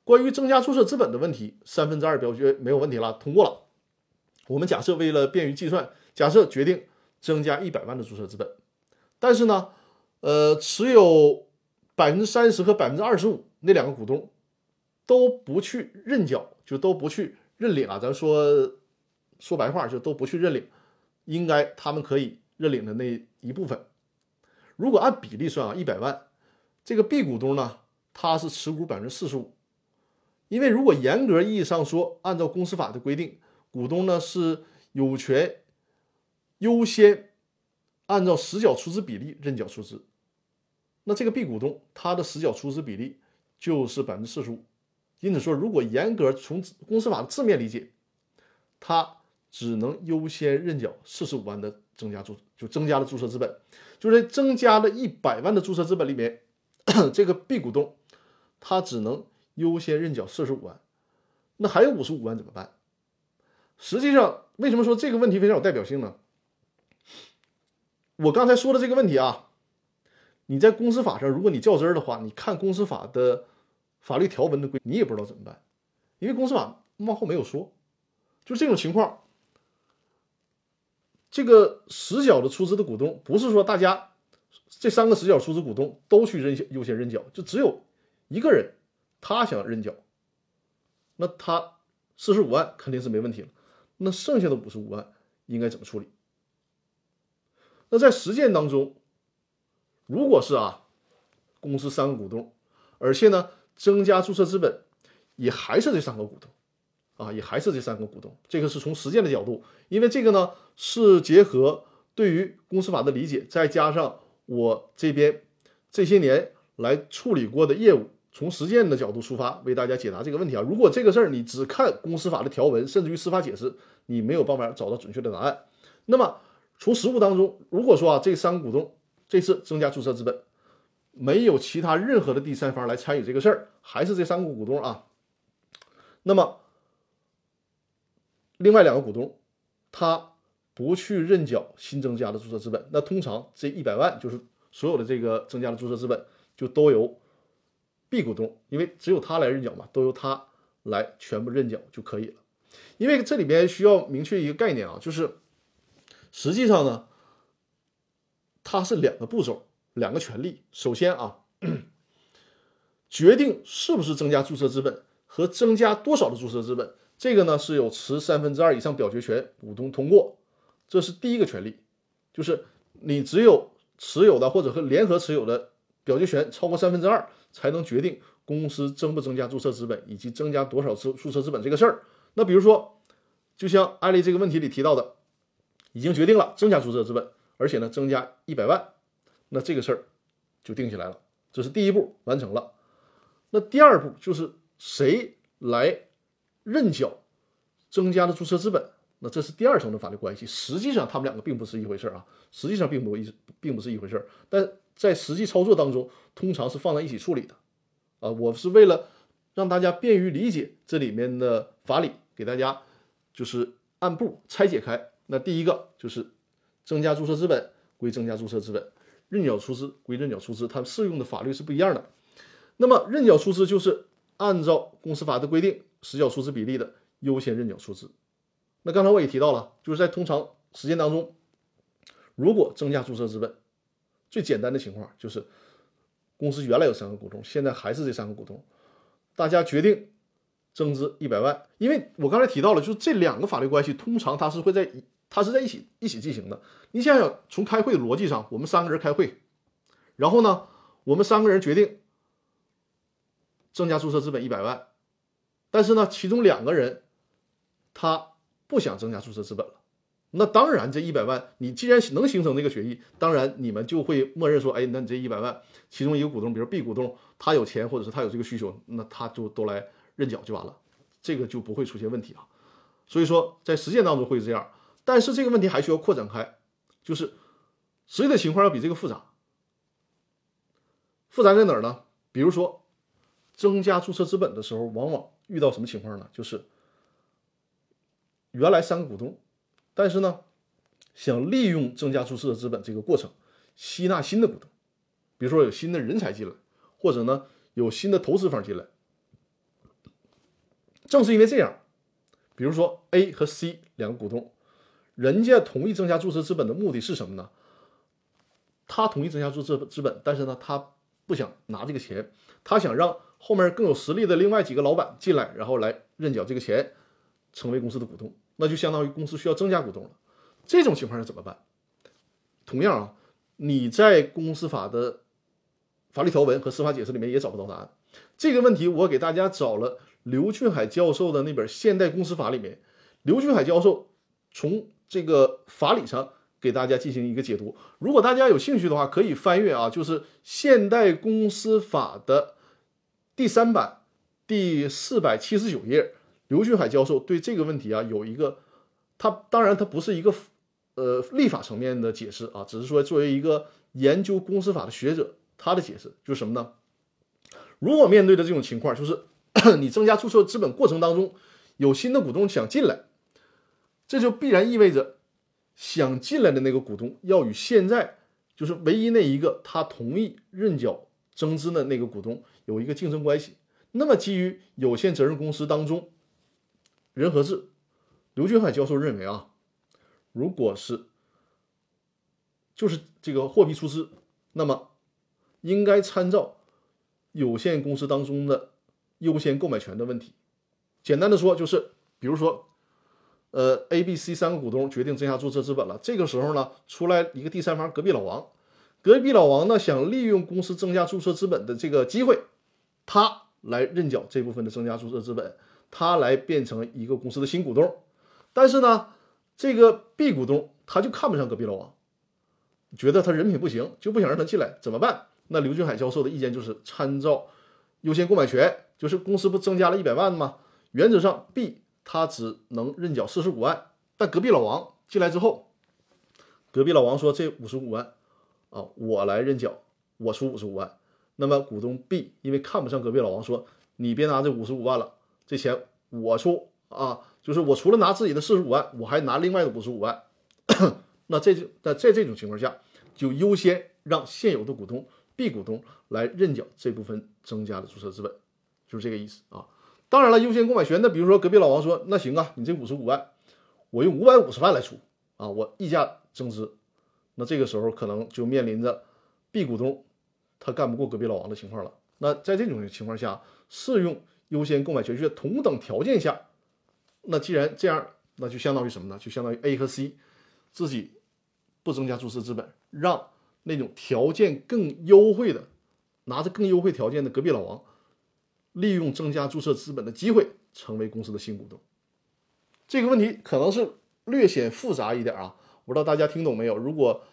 关于增加注册资本的问题，三分之二表决没有问题了，通过了。我们假设为了便于计算，假设决定增加一百万的注册资本，但是呢，呃，持有。百分之三十和百分之二十五那两个股东都不去认缴，就都不去认领啊。咱说说白话，就都不去认领，应该他们可以认领的那一部分。如果按比例算啊，一百万，这个 B 股东呢，他是持股百分之四十五。因为如果严格意义上说，按照公司法的规定，股东呢是有权优先按照实缴出资比例认缴出资。那这个 B 股东他的实缴出资比例就是百分之四十五，因此说，如果严格从公司法的字面理解，他只能优先认缴四十五万的增加注，就增加了注册资本，就是增加了一百万的注册资本里面，这个 B 股东他只能优先认缴四十五万，那还有五十五万怎么办？实际上，为什么说这个问题非常有代表性呢？我刚才说的这个问题啊。你在公司法上，如果你较真儿的话，你看公司法的法律条文的规，你也不知道怎么办，因为公司法往后没有说，就这种情况，这个实缴的出资的股东不是说大家这三个实缴出资股东都去认优先认缴，就只有一个人他想认缴，那他四十五万肯定是没问题了，那剩下的五十五万应该怎么处理？那在实践当中。如果是啊，公司三个股东，而且呢，增加注册资本也还是这三个股东，啊，也还是这三个股东。这个是从实践的角度，因为这个呢是结合对于公司法的理解，再加上我这边这些年来处理过的业务，从实践的角度出发，为大家解答这个问题啊。如果这个事儿你只看公司法的条文，甚至于司法解释，你没有办法找到准确的答案。那么从实务当中，如果说啊，这三个股东。这次增加注册资本，没有其他任何的第三方来参与这个事儿，还是这三个股东啊。那么，另外两个股东他不去认缴新增加的注册资本，那通常这一百万就是所有的这个增加的注册资本就都由 B 股东，因为只有他来认缴嘛，都由他来全部认缴就可以了。因为这里边需要明确一个概念啊，就是实际上呢。它是两个步骤，两个权利。首先啊，决定是不是增加注册资本和增加多少的注册资本，这个呢是有持三分之二以上表决权股东通过，这是第一个权利，就是你只有持有的或者和联合持有的表决权超过三分之二，才能决定公司增不增加注册资本以及增加多少注注册资本这个事儿。那比如说，就像案例这个问题里提到的，已经决定了增加注册资本。而且呢，增加一百万，那这个事儿就定下来了，这是第一步完成了。那第二步就是谁来认缴增加的注册资本？那这是第二层的法律关系。实际上他们两个并不是一回事啊，实际上并不一并不是一回事。但在实际操作当中，通常是放在一起处理的。啊，我是为了让大家便于理解这里面的法理，给大家就是按步拆解开。那第一个就是。增加注册资本归增加注册资本，认缴出资归认缴出资，它适用的法律是不一样的。那么认缴出资就是按照公司法的规定，实缴出资比例的优先认缴出资。那刚才我也提到了，就是在通常实践当中，如果增加注册资本，最简单的情况就是公司原来有三个股东，现在还是这三个股东，大家决定增资一百万。因为我刚才提到了，就是这两个法律关系通常它是会在。它是在一起一起进行的。你想想，从开会的逻辑上，我们三个人开会，然后呢，我们三个人决定增加注册资本一百万，但是呢，其中两个人他不想增加注册资本了。那当然，这一百万你既然能形成这个决议，当然你们就会默认说，哎，那你这一百万，其中一个股东，比如 B 股东，他有钱或者是他有这个需求，那他就都来认缴就完了，这个就不会出现问题啊。所以说，在实践当中会这样。但是这个问题还需要扩展开，就是实际的情况要比这个复杂。复杂在哪儿呢？比如说，增加注册资本的时候，往往遇到什么情况呢？就是原来三个股东，但是呢，想利用增加注册资本这个过程，吸纳新的股东，比如说有新的人才进来，或者呢有新的投资方进来。正是因为这样，比如说 A 和 C 两个股东，人家同意增加注册资本的目的是什么呢？他同意增加注册资本，但是呢，他不想拿这个钱，他想让后面更有实力的另外几个老板进来，然后来认缴这个钱，成为公司的股东，那就相当于公司需要增加股东了。这种情况下怎么办？同样啊，你在公司法的法律条文和司法解释里面也找不到答案。这个问题我给大家找了刘俊海教授的那本《现代公司法》里面，刘俊海教授从这个法理上。给大家进行一个解读。如果大家有兴趣的话，可以翻阅啊，就是《现代公司法》的第三版第四百七十九页。刘俊海教授对这个问题啊有一个，他当然他不是一个呃立法层面的解释啊，只是说作为一个研究公司法的学者，他的解释就是什么呢？如果面对的这种情况，就是 你增加注册资本过程当中有新的股东想进来，这就必然意味着。想进来的那个股东要与现在就是唯一那一个他同意认缴增资的那个股东有一个竞争关系。那么基于有限责任公司当中人和制，刘俊海教授认为啊，如果是就是这个货币出资，那么应该参照有限公司当中的优先购买权的问题。简单的说就是，比如说。呃，A、B、C 三个股东决定增加注册资本了。这个时候呢，出来一个第三方，隔壁老王。隔壁老王呢，想利用公司增加注册资本的这个机会，他来认缴这部分的增加注册资本，他来变成一个公司的新股东。但是呢，这个 B 股东他就看不上隔壁老王，觉得他人品不行，就不想让他进来，怎么办？那刘俊海教授的意见就是参照优先购买权，就是公司不增加了一百万吗？原则上 B。他只能认缴四十五万，但隔壁老王进来之后，隔壁老王说这五十五万啊，我来认缴，我出五十五万。那么股东 B 因为看不上隔壁老王，说你别拿这五十五万了，这钱我出啊，就是我除了拿自己的四十五万，我还拿另外的五十五万。那这就那在这种情况下，就优先让现有的股东 B 股东来认缴这部分增加的注册资本，就是这个意思啊。当然了，优先购买权，那比如说隔壁老王说，那行啊，你这五十五万，我用五百五十万来出啊，我溢价增资，那这个时候可能就面临着 B 股东他干不过隔壁老王的情况了。那在这种情况下，适用优先购买权是同等条件下，那既然这样，那就相当于什么呢？就相当于 A 和 C 自己不增加注册资本，让那种条件更优惠的，拿着更优惠条件的隔壁老王。利用增加注册资本的机会成为公司的新股东，这个问题可能是略显复杂一点啊，我不知道大家听懂没有？如果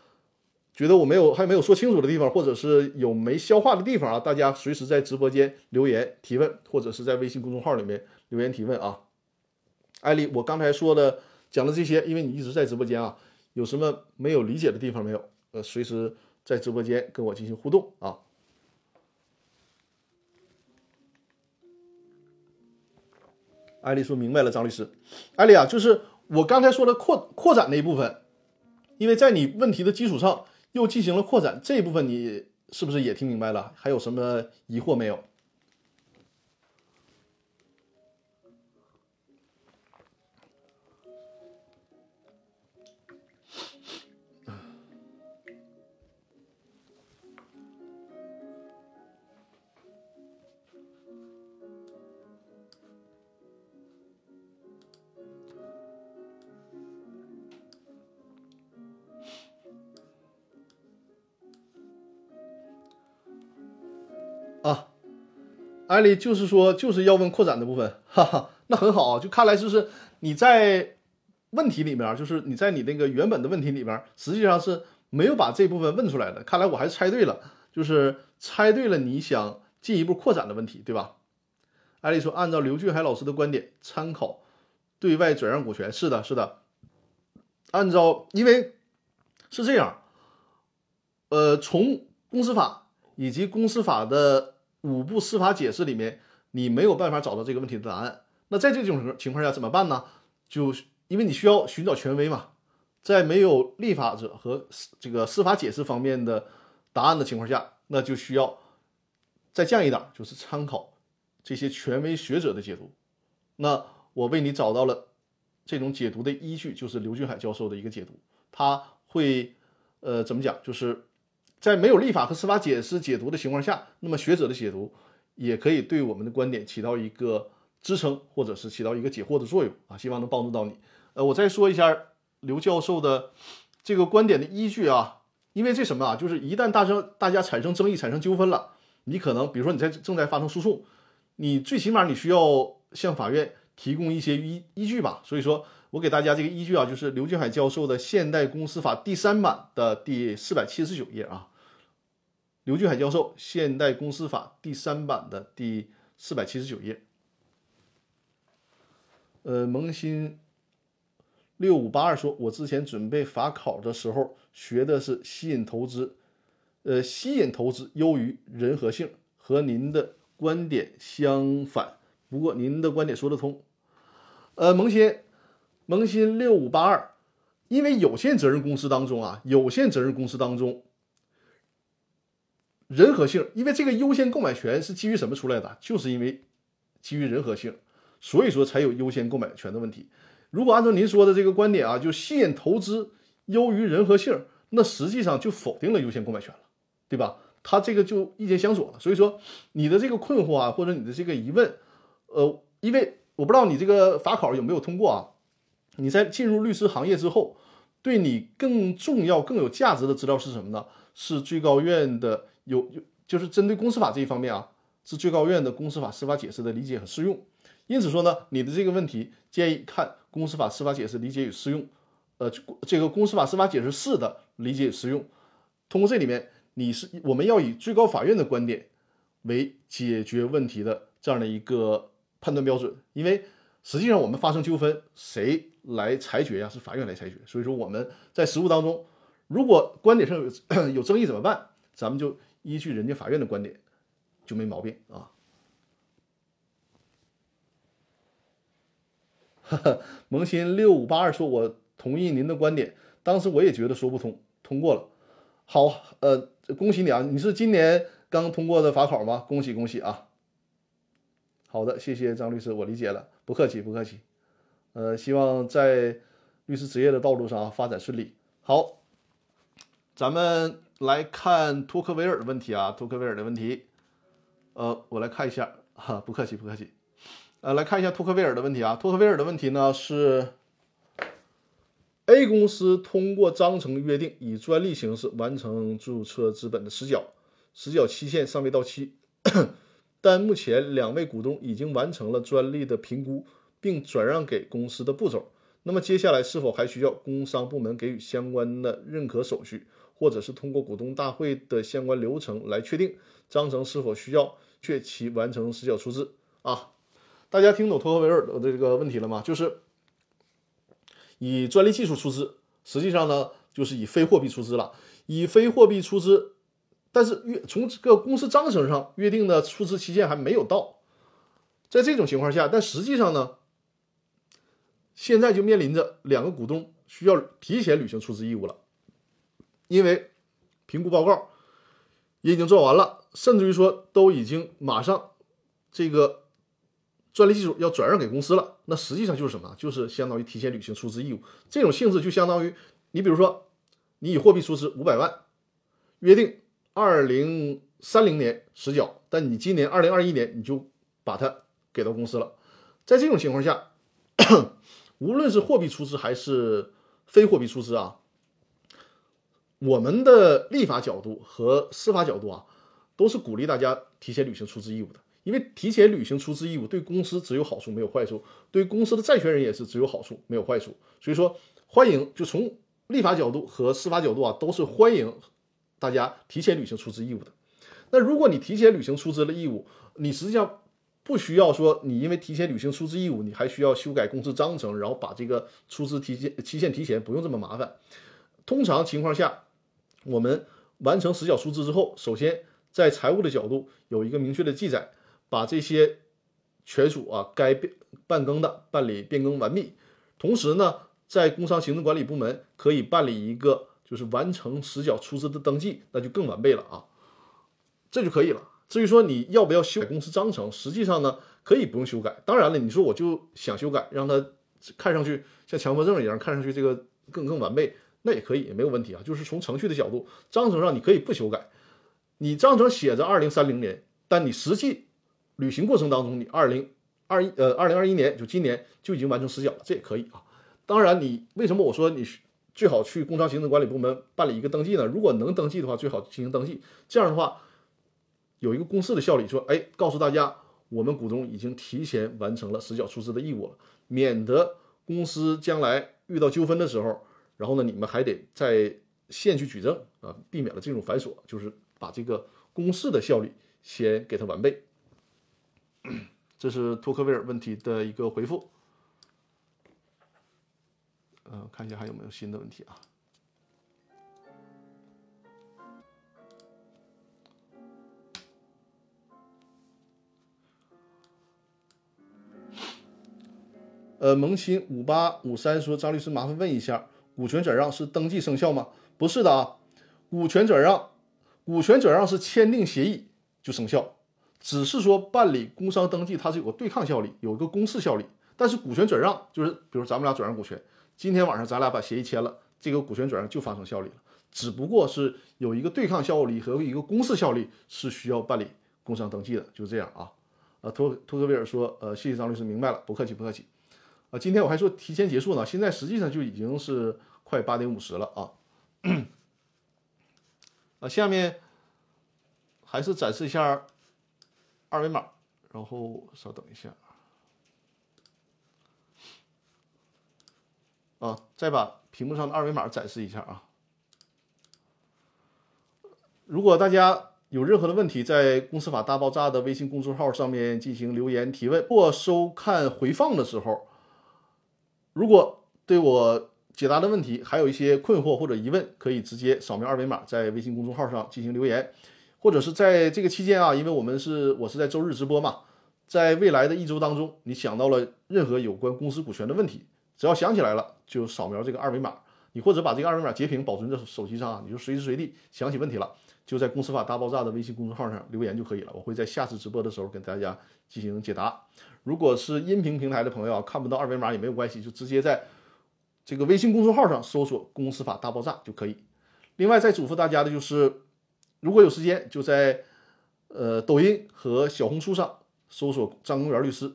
觉得我没有还没有说清楚的地方，或者是有没消化的地方啊，大家随时在直播间留言提问，或者是在微信公众号里面留言提问啊。艾丽，我刚才说的讲的这些，因为你一直在直播间啊，有什么没有理解的地方没有？呃，随时在直播间跟我进行互动啊。艾丽说明白了，张律师，艾丽啊，就是我刚才说的扩扩展那一部分，因为在你问题的基础上又进行了扩展，这一部分你是不是也听明白了？还有什么疑惑没有？艾丽就是说，就是要问扩展的部分，哈哈，那很好，就看来就是你在问题里面，就是你在你那个原本的问题里面，实际上是没有把这部分问出来的。看来我还是猜对了，就是猜对了你想进一步扩展的问题，对吧？艾丽说，按照刘俊海老师的观点，参考对外转让股权，是的，是的，按照因为是这样，呃，从公司法以及公司法的五部司法解释里面，你没有办法找到这个问题的答案。那在这种情况下怎么办呢？就因为你需要寻找权威嘛，在没有立法者和这个司法解释方面的答案的情况下，那就需要再降一档，就是参考这些权威学者的解读。那我为你找到了这种解读的依据，就是刘俊海教授的一个解读。他会呃怎么讲？就是在没有立法和司法解释解读的情况下，那么学者的解读也可以对我们的观点起到一个。支撑或者是起到一个解惑的作用啊，希望能帮助到你。呃，我再说一下刘教授的这个观点的依据啊，因为这什么啊，就是一旦大生大家产生争议、产生纠纷了，你可能比如说你在正在发生诉讼，你最起码你需要向法院提供一些依依据吧。所以说我给大家这个依据啊，就是刘俊海教授的《现代公司法》第三版的第四百七十九页啊。刘俊海教授《现代公司法》第三版的第四百七十九页。呃，萌新六五八二说，我之前准备法考的时候学的是吸引投资，呃，吸引投资优于人和性，和您的观点相反。不过您的观点说得通。呃，萌新萌新六五八二，因为有限责任公司当中啊，有限责任公司当中人和性，因为这个优先购买权是基于什么出来的？就是因为基于人和性。所以说才有优先购买权的问题。如果按照您说的这个观点啊，就吸引投资优于人和性，那实际上就否定了优先购买权了，对吧？他这个就意见相左了。所以说你的这个困惑啊，或者你的这个疑问，呃，因为我不知道你这个法考有没有通过啊？你在进入律师行业之后，对你更重要、更有价值的资料是什么呢？是最高院的有有，就是针对公司法这一方面啊，是最高院的公司法司法解释的理解和适用。因此说呢，你的这个问题建议看《公司法司法解释理解与适用》，呃，这个《公司法司法解释四》的理解与适用。通过这里面，你是我们要以最高法院的观点为解决问题的这样的一个判断标准。因为实际上我们发生纠纷，谁来裁决呀？是法院来裁决。所以说我们在实务当中，如果观点上有 有争议怎么办？咱们就依据人家法院的观点，就没毛病啊。萌新六五八二说：“我同意您的观点，当时我也觉得说不通，通过了。好，呃，恭喜你啊！你是今年刚通过的法考吗？恭喜恭喜啊！好的，谢谢张律师，我理解了，不客气不客气。呃，希望在律师职业的道路上发展顺利。好，咱们来看托克维尔的问题啊，托克维尔的问题。呃，我来看一下，哈，不客气不客气。”呃，来看一下托克维尔的问题啊。托克维尔的问题呢是：A 公司通过章程约定以专利形式完成注册资本的实缴，实缴期限尚未到期，但目前两位股东已经完成了专利的评估并转让给公司的步骤。那么接下来是否还需要工商部门给予相关的认可手续，或者是通过股东大会的相关流程来确定章程是否需要确期完成实缴出资啊？大家听懂托克维尔的这个问题了吗？就是以专利技术出资，实际上呢，就是以非货币出资了。以非货币出资，但是约从这个公司章程上约定的出资期限还没有到，在这种情况下，但实际上呢，现在就面临着两个股东需要提前履行出资义务了，因为评估报告也已经做完了，甚至于说都已经马上这个。专利技术要转让给公司了，那实际上就是什么？就是相当于提前履行出资义务。这种性质就相当于你比如说，你以货币出资五百万，约定二零三零年实缴，但你今年二零二一年你就把它给到公司了。在这种情况下，无论是货币出资还是非货币出资啊，我们的立法角度和司法角度啊，都是鼓励大家提前履行出资义务的。因为提前履行出资义务对公司只有好处没有坏处，对公司的债权人也是只有好处没有坏处。所以说，欢迎就从立法角度和司法角度啊，都是欢迎大家提前履行出资义务的。那如果你提前履行出资的义务，你实际上不需要说你因为提前履行出资义务，你还需要修改公司章程，然后把这个出资提前期限提前，不用这么麻烦。通常情况下，我们完成实缴出资之后，首先在财务的角度有一个明确的记载，把这些权属啊该变办更的办理变更完毕。同时呢，在工商行政管理部门可以办理一个就是完成实缴出资的登记，那就更完备了啊，这就可以了。至于说你要不要修改公司章程，实际上呢可以不用修改。当然了，你说我就想修改，让它看上去像强迫症一样，看上去这个更更完备，那也可以，也没有问题啊。就是从程序的角度，章程上你可以不修改，你章程写着二零三零年，但你实际履行过程当中，你二零二一呃二零二一年就今年就已经完成实缴了，这也可以啊。当然，你为什么我说你最好去工商行政管理部门办理一个登记呢？如果能登记的话，最好进行登记，这样的话。有一个公示的效力，说，哎，告诉大家，我们股东已经提前完成了实缴出资的义务了，免得公司将来遇到纠纷的时候，然后呢，你们还得在线去举证啊，避免了这种繁琐，就是把这个公示的效率先给它完备。这是托克维尔问题的一个回复。呃，看一下还有没有新的问题啊。呃，萌新五八五三说：“张律师，麻烦问一下，股权转让是登记生效吗？不是的啊，股权转让，股权转让是签订协议就生效，只是说办理工商登记它是有个对抗效力，有一个公示效力。但是股权转让就是，比如咱们俩转让股权，今天晚上咱俩把协议签了，这个股权转让就发生效力了，只不过是有一个对抗效力和一个公示效力是需要办理工商登记的，就这样啊。呃，托托克维尔说：呃，谢谢张律师，明白了，不客气，不客气。”啊，今天我还说提前结束呢，现在实际上就已经是快八点五十了啊。啊，下面还是展示一下二维码，然后稍等一下啊，再把屏幕上的二维码展示一下啊。如果大家有任何的问题，在《公司法大爆炸》的微信公众号上面进行留言提问，或收看回放的时候。如果对我解答的问题还有一些困惑或者疑问，可以直接扫描二维码，在微信公众号上进行留言，或者是在这个期间啊，因为我们是我是在周日直播嘛，在未来的一周当中，你想到了任何有关公司股权的问题，只要想起来了，就扫描这个二维码，你或者把这个二维码截屏保存在手机上啊，你就随时随地想起问题了，就在《公司法大爆炸》的微信公众号上留言就可以了，我会在下次直播的时候给大家进行解答。如果是音频平台的朋友啊，看不到二维码也没有关系，就直接在这个微信公众号上搜索“公司法大爆炸”就可以。另外再嘱咐大家的就是，如果有时间，就在呃抖音和小红书上搜索“张公元律师”，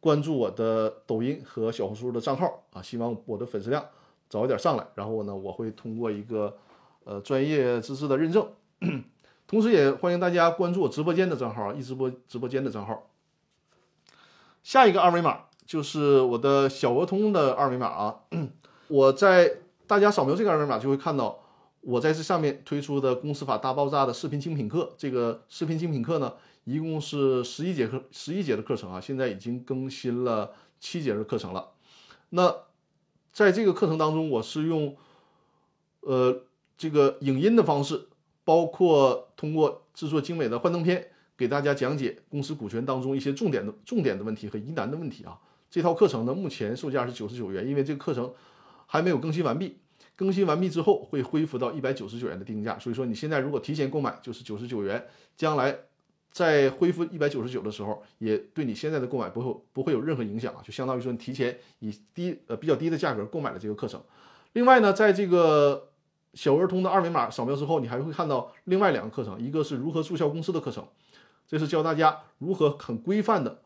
关注我的抖音和小红书的账号啊，希望我的粉丝量早一点上来。然后呢，我会通过一个呃专业知识的认证，同时也欢迎大家关注我直播间的账号，一直播直播间的账号。下一个二维码就是我的小额通的二维码啊，我在大家扫描这个二维码就会看到我在这上面推出的《公司法大爆炸》的视频精品课。这个视频精品课呢，一共是十一节课，十一节的课程啊，现在已经更新了七节的课程了。那在这个课程当中，我是用呃这个影音的方式，包括通过制作精美的幻灯片。给大家讲解公司股权当中一些重点的重点的问题和疑难的问题啊！这套课程呢，目前售价是九十九元，因为这个课程还没有更新完毕，更新完毕之后会恢复到一百九十九元的定价。所以说，你现在如果提前购买就是九十九元，将来在恢复一百九十九的时候，也对你现在的购买不会不会有任何影响啊！就相当于说你提前以低呃比较低的价格购买了这个课程。另外呢，在这个小儿通的二维码扫描之后，你还会看到另外两个课程，一个是如何注销公司的课程。这是教大家如何很规范的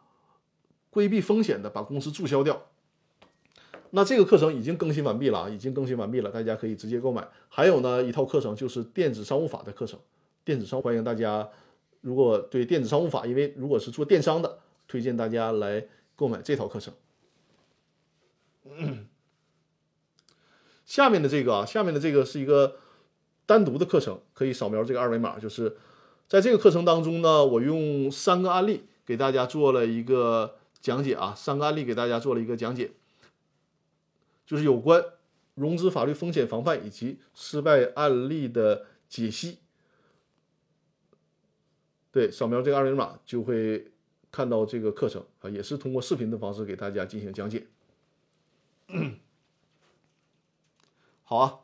规避风险的把公司注销掉。那这个课程已经更新完毕了啊，已经更新完毕了，大家可以直接购买。还有呢一套课程就是电子商务法的课程，电子商欢迎大家，如果对电子商务法，因为如果是做电商的，推荐大家来购买这套课程。下面的这个啊，下面的这个是一个单独的课程，可以扫描这个二维码，就是。在这个课程当中呢，我用三个案例给大家做了一个讲解啊，三个案例给大家做了一个讲解，就是有关融资法律风险防范以及失败案例的解析。对，扫描这个二维码就会看到这个课程啊，也是通过视频的方式给大家进行讲解。好啊，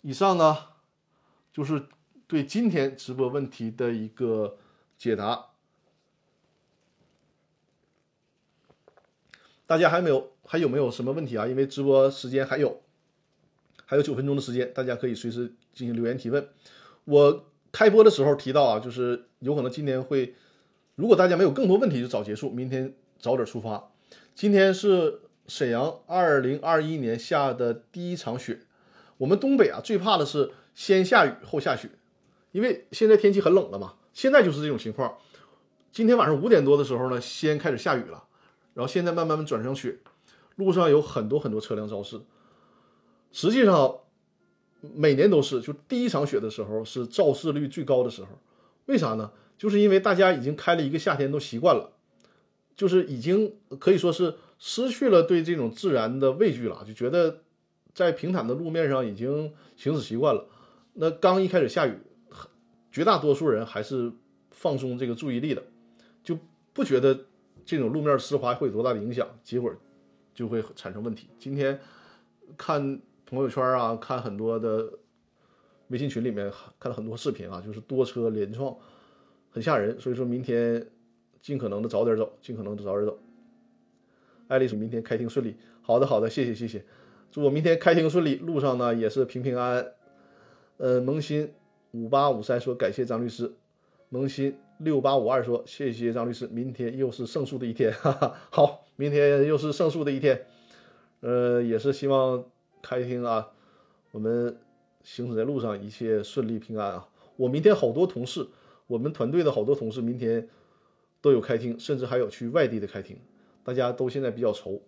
以上呢就是对今天直播问题的一个解答。大家还没有还有没有什么问题啊？因为直播时间还有还有九分钟的时间，大家可以随时进行留言提问。我开播的时候提到啊，就是有可能今天会，如果大家没有更多问题，就早结束，明天早点出发。今天是沈阳二零二一年下的第一场雪。我们东北啊，最怕的是先下雨后下雪，因为现在天气很冷了嘛。现在就是这种情况。今天晚上五点多的时候呢，先开始下雨了。然后现在慢慢转成雪，路上有很多很多车辆肇事。实际上，每年都是，就第一场雪的时候是肇事率最高的时候。为啥呢？就是因为大家已经开了一个夏天都习惯了，就是已经可以说是失去了对这种自然的畏惧了，就觉得在平坦的路面上已经行驶习惯了。那刚一开始下雨，绝大多数人还是放松这个注意力的，就不觉得。这种路面湿滑会有多大的影响？结果就会产生问题。今天看朋友圈啊，看很多的微信群里面看了很多视频啊，就是多车连撞，很吓人。所以说明天尽可能的早点走，尽可能的早点走。爱丽丝，明天开庭顺利。好的，好的，谢谢，谢谢。祝我明天开庭顺利，路上呢也是平平安安。呃，萌新五八五三说感谢张律师，萌新。六八五二说：“谢谢张律师，明天又是胜诉的一天，哈哈。好，明天又是胜诉的一天，呃，也是希望开庭啊，我们行驶在路上一切顺利平安啊。我明天好多同事，我们团队的好多同事明天都有开庭，甚至还有去外地的开庭，大家都现在比较愁，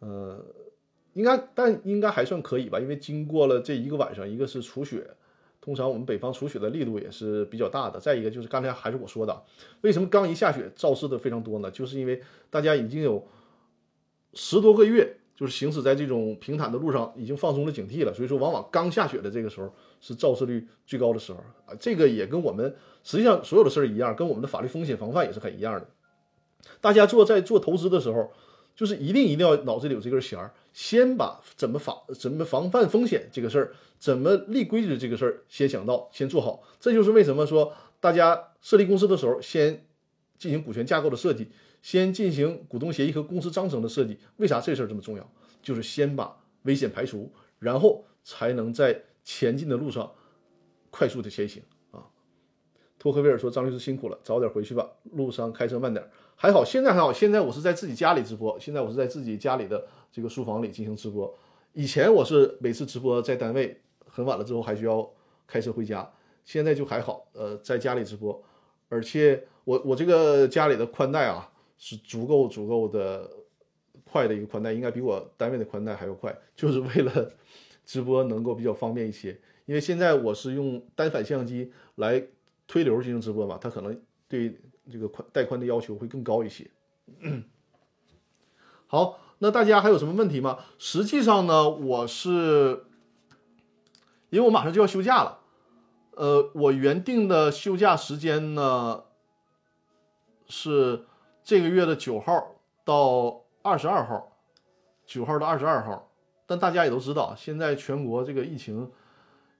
呃，应该但应该还算可以吧，因为经过了这一个晚上，一个是除雪。”通常我们北方除雪的力度也是比较大的。再一个就是刚才还是我说的，为什么刚一下雪肇事的非常多呢？就是因为大家已经有十多个月就是行驶在这种平坦的路上，已经放松了警惕了。所以说，往往刚下雪的这个时候是肇事率最高的时候啊。这个也跟我们实际上所有的事儿一样，跟我们的法律风险防范也是很一样的。大家做在做投资的时候，就是一定一定要脑子里有这根弦儿，先把怎么防怎么防范风险这个事儿。怎么立规矩这个事儿，先想到，先做好。这就是为什么说大家设立公司的时候，先进行股权架构的设计，先进行股东协议和公司章程的设计。为啥这事儿这么重要？就是先把危险排除，然后才能在前进的路上快速的前行啊。托克维尔说：“张律师辛苦了，早点回去吧，路上开车慢点。”还好，现在还好，现在我是在自己家里直播，现在我是在自己家里的这个书房里进行直播。以前我是每次直播在单位。很晚了之后还需要开车回家，现在就还好，呃，在家里直播，而且我我这个家里的宽带啊是足够足够的快的一个宽带，应该比我单位的宽带还要快，就是为了直播能够比较方便一些。因为现在我是用单反相机来推流进行直播嘛，它可能对这个宽带宽的要求会更高一些。好，那大家还有什么问题吗？实际上呢，我是。因为我马上就要休假了，呃，我原定的休假时间呢是这个月的九号到二十二号，九号到二十二号。但大家也都知道，现在全国这个疫情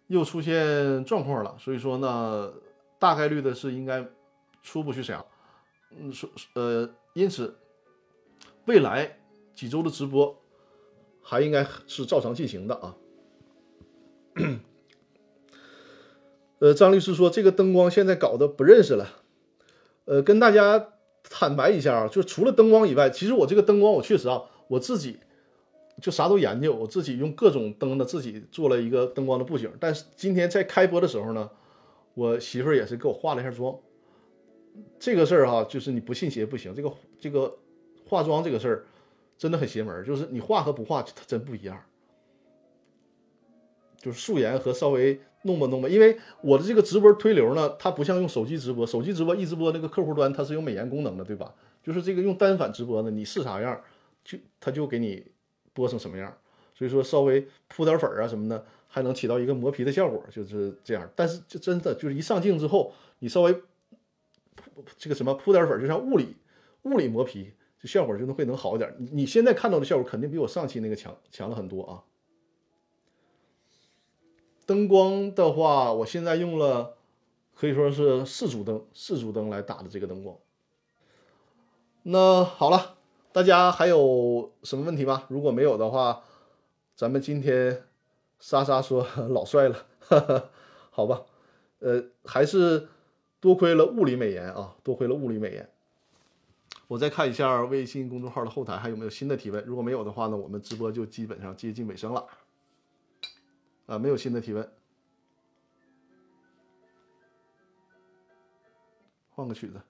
又出现状况了，所以说呢，大概率的是应该初步去想。嗯，说呃，因此未来几周的直播还应该是照常进行的啊。呃，张律师说这个灯光现在搞得不认识了。呃，跟大家坦白一下啊，就除了灯光以外，其实我这个灯光我确实啊，我自己就啥都研究，我自己用各种灯呢，自己做了一个灯光的布景。但是今天在开播的时候呢，我媳妇儿也是给我化了一下妆。这个事儿哈，就是你不信邪不行。这个这个化妆这个事儿真的很邪门，就是你化和不化，它真不一样。就是素颜和稍微弄吧弄吧，因为我的这个直播推流呢，它不像用手机直播，手机直播一直播那个客户端它是有美颜功能的，对吧？就是这个用单反直播呢，你是啥样，就它就给你播成什么样。所以说稍微铺点粉啊什么的，还能起到一个磨皮的效果，就是这样。但是就真的就是一上镜之后，你稍微这个什么铺点粉，就像物理物理磨皮，这效果就能会能好一点。你现在看到的效果肯定比我上期那个强强了很多啊。灯光的话，我现在用了可以说是四组灯，四组灯来打的这个灯光。那好了，大家还有什么问题吗？如果没有的话，咱们今天莎莎说 老帅了，好吧？呃，还是多亏了物理美颜啊，多亏了物理美颜。我再看一下微信公众号的后台还有没有新的提问，如果没有的话呢，我们直播就基本上接近尾声了。啊，没有新的提问，换个曲子。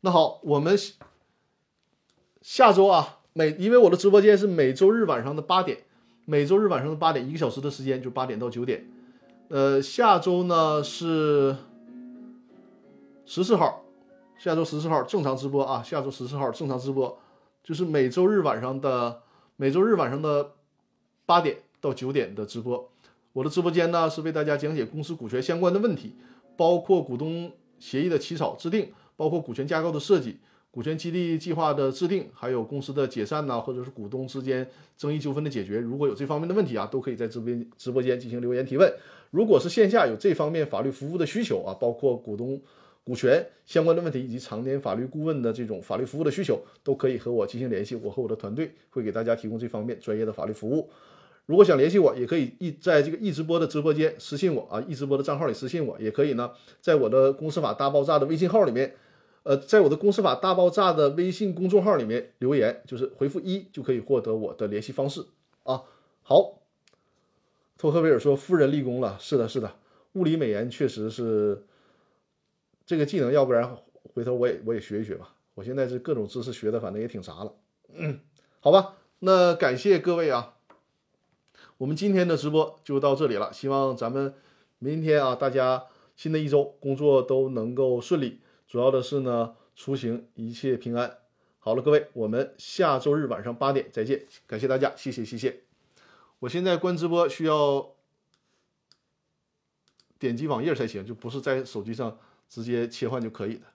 那好，我们下周啊，每因为我的直播间是每周日晚上的八点，每周日晚上的八点，一个小时的时间，就八点到九点。呃，下周呢是十四号，下周十四号正常直播啊，下周十四号正常直播，就是每周日晚上的每周日晚上的八点。到九点的直播，我的直播间呢是为大家讲解公司股权相关的问题，包括股东协议的起草制定，包括股权架构的设计、股权激励计划的制定，还有公司的解散呐，或者是股东之间争议纠纷的解决。如果有这方面的问题啊，都可以在直播直播间进行留言提问。如果是线下有这方面法律服务的需求啊，包括股东股权相关的问题以及常年法律顾问的这种法律服务的需求，都可以和我进行联系，我和我的团队会给大家提供这方面专业的法律服务。如果想联系我，也可以一在这个易直播的直播间私信我啊，易直播的账号里私信我，也可以呢，在我的公司法大爆炸的微信号里面，呃，在我的公司法大爆炸的微信公众号里面留言，就是回复一就可以获得我的联系方式啊。好，托克维尔说夫人立功了，是的，是的，物理美颜确实是这个技能，要不然回头我也我也学一学吧。我现在是各种知识学的，反正也挺杂了。嗯，好吧，那感谢各位啊。我们今天的直播就到这里了，希望咱们明天啊，大家新的一周工作都能够顺利，主要的是呢，出行一切平安。好了，各位，我们下周日晚上八点再见，感谢大家，谢谢谢谢。我现在关直播需要点击网页才行，就不是在手机上直接切换就可以的。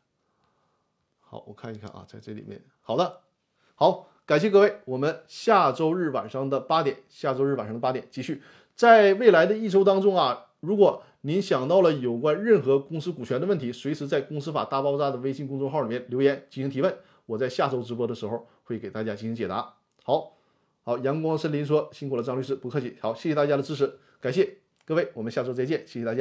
好，我看一看啊，在这里面，好的，好。感谢各位，我们下周日晚上的八点，下周日晚上的八点继续。在未来的一周当中啊，如果您想到了有关任何公司股权的问题，随时在公司法大爆炸的微信公众号里面留言进行提问，我在下周直播的时候会给大家进行解答。好，好，阳光森林说辛苦了，张律师，不客气。好，谢谢大家的支持，感谢各位，我们下周再见，谢谢大家。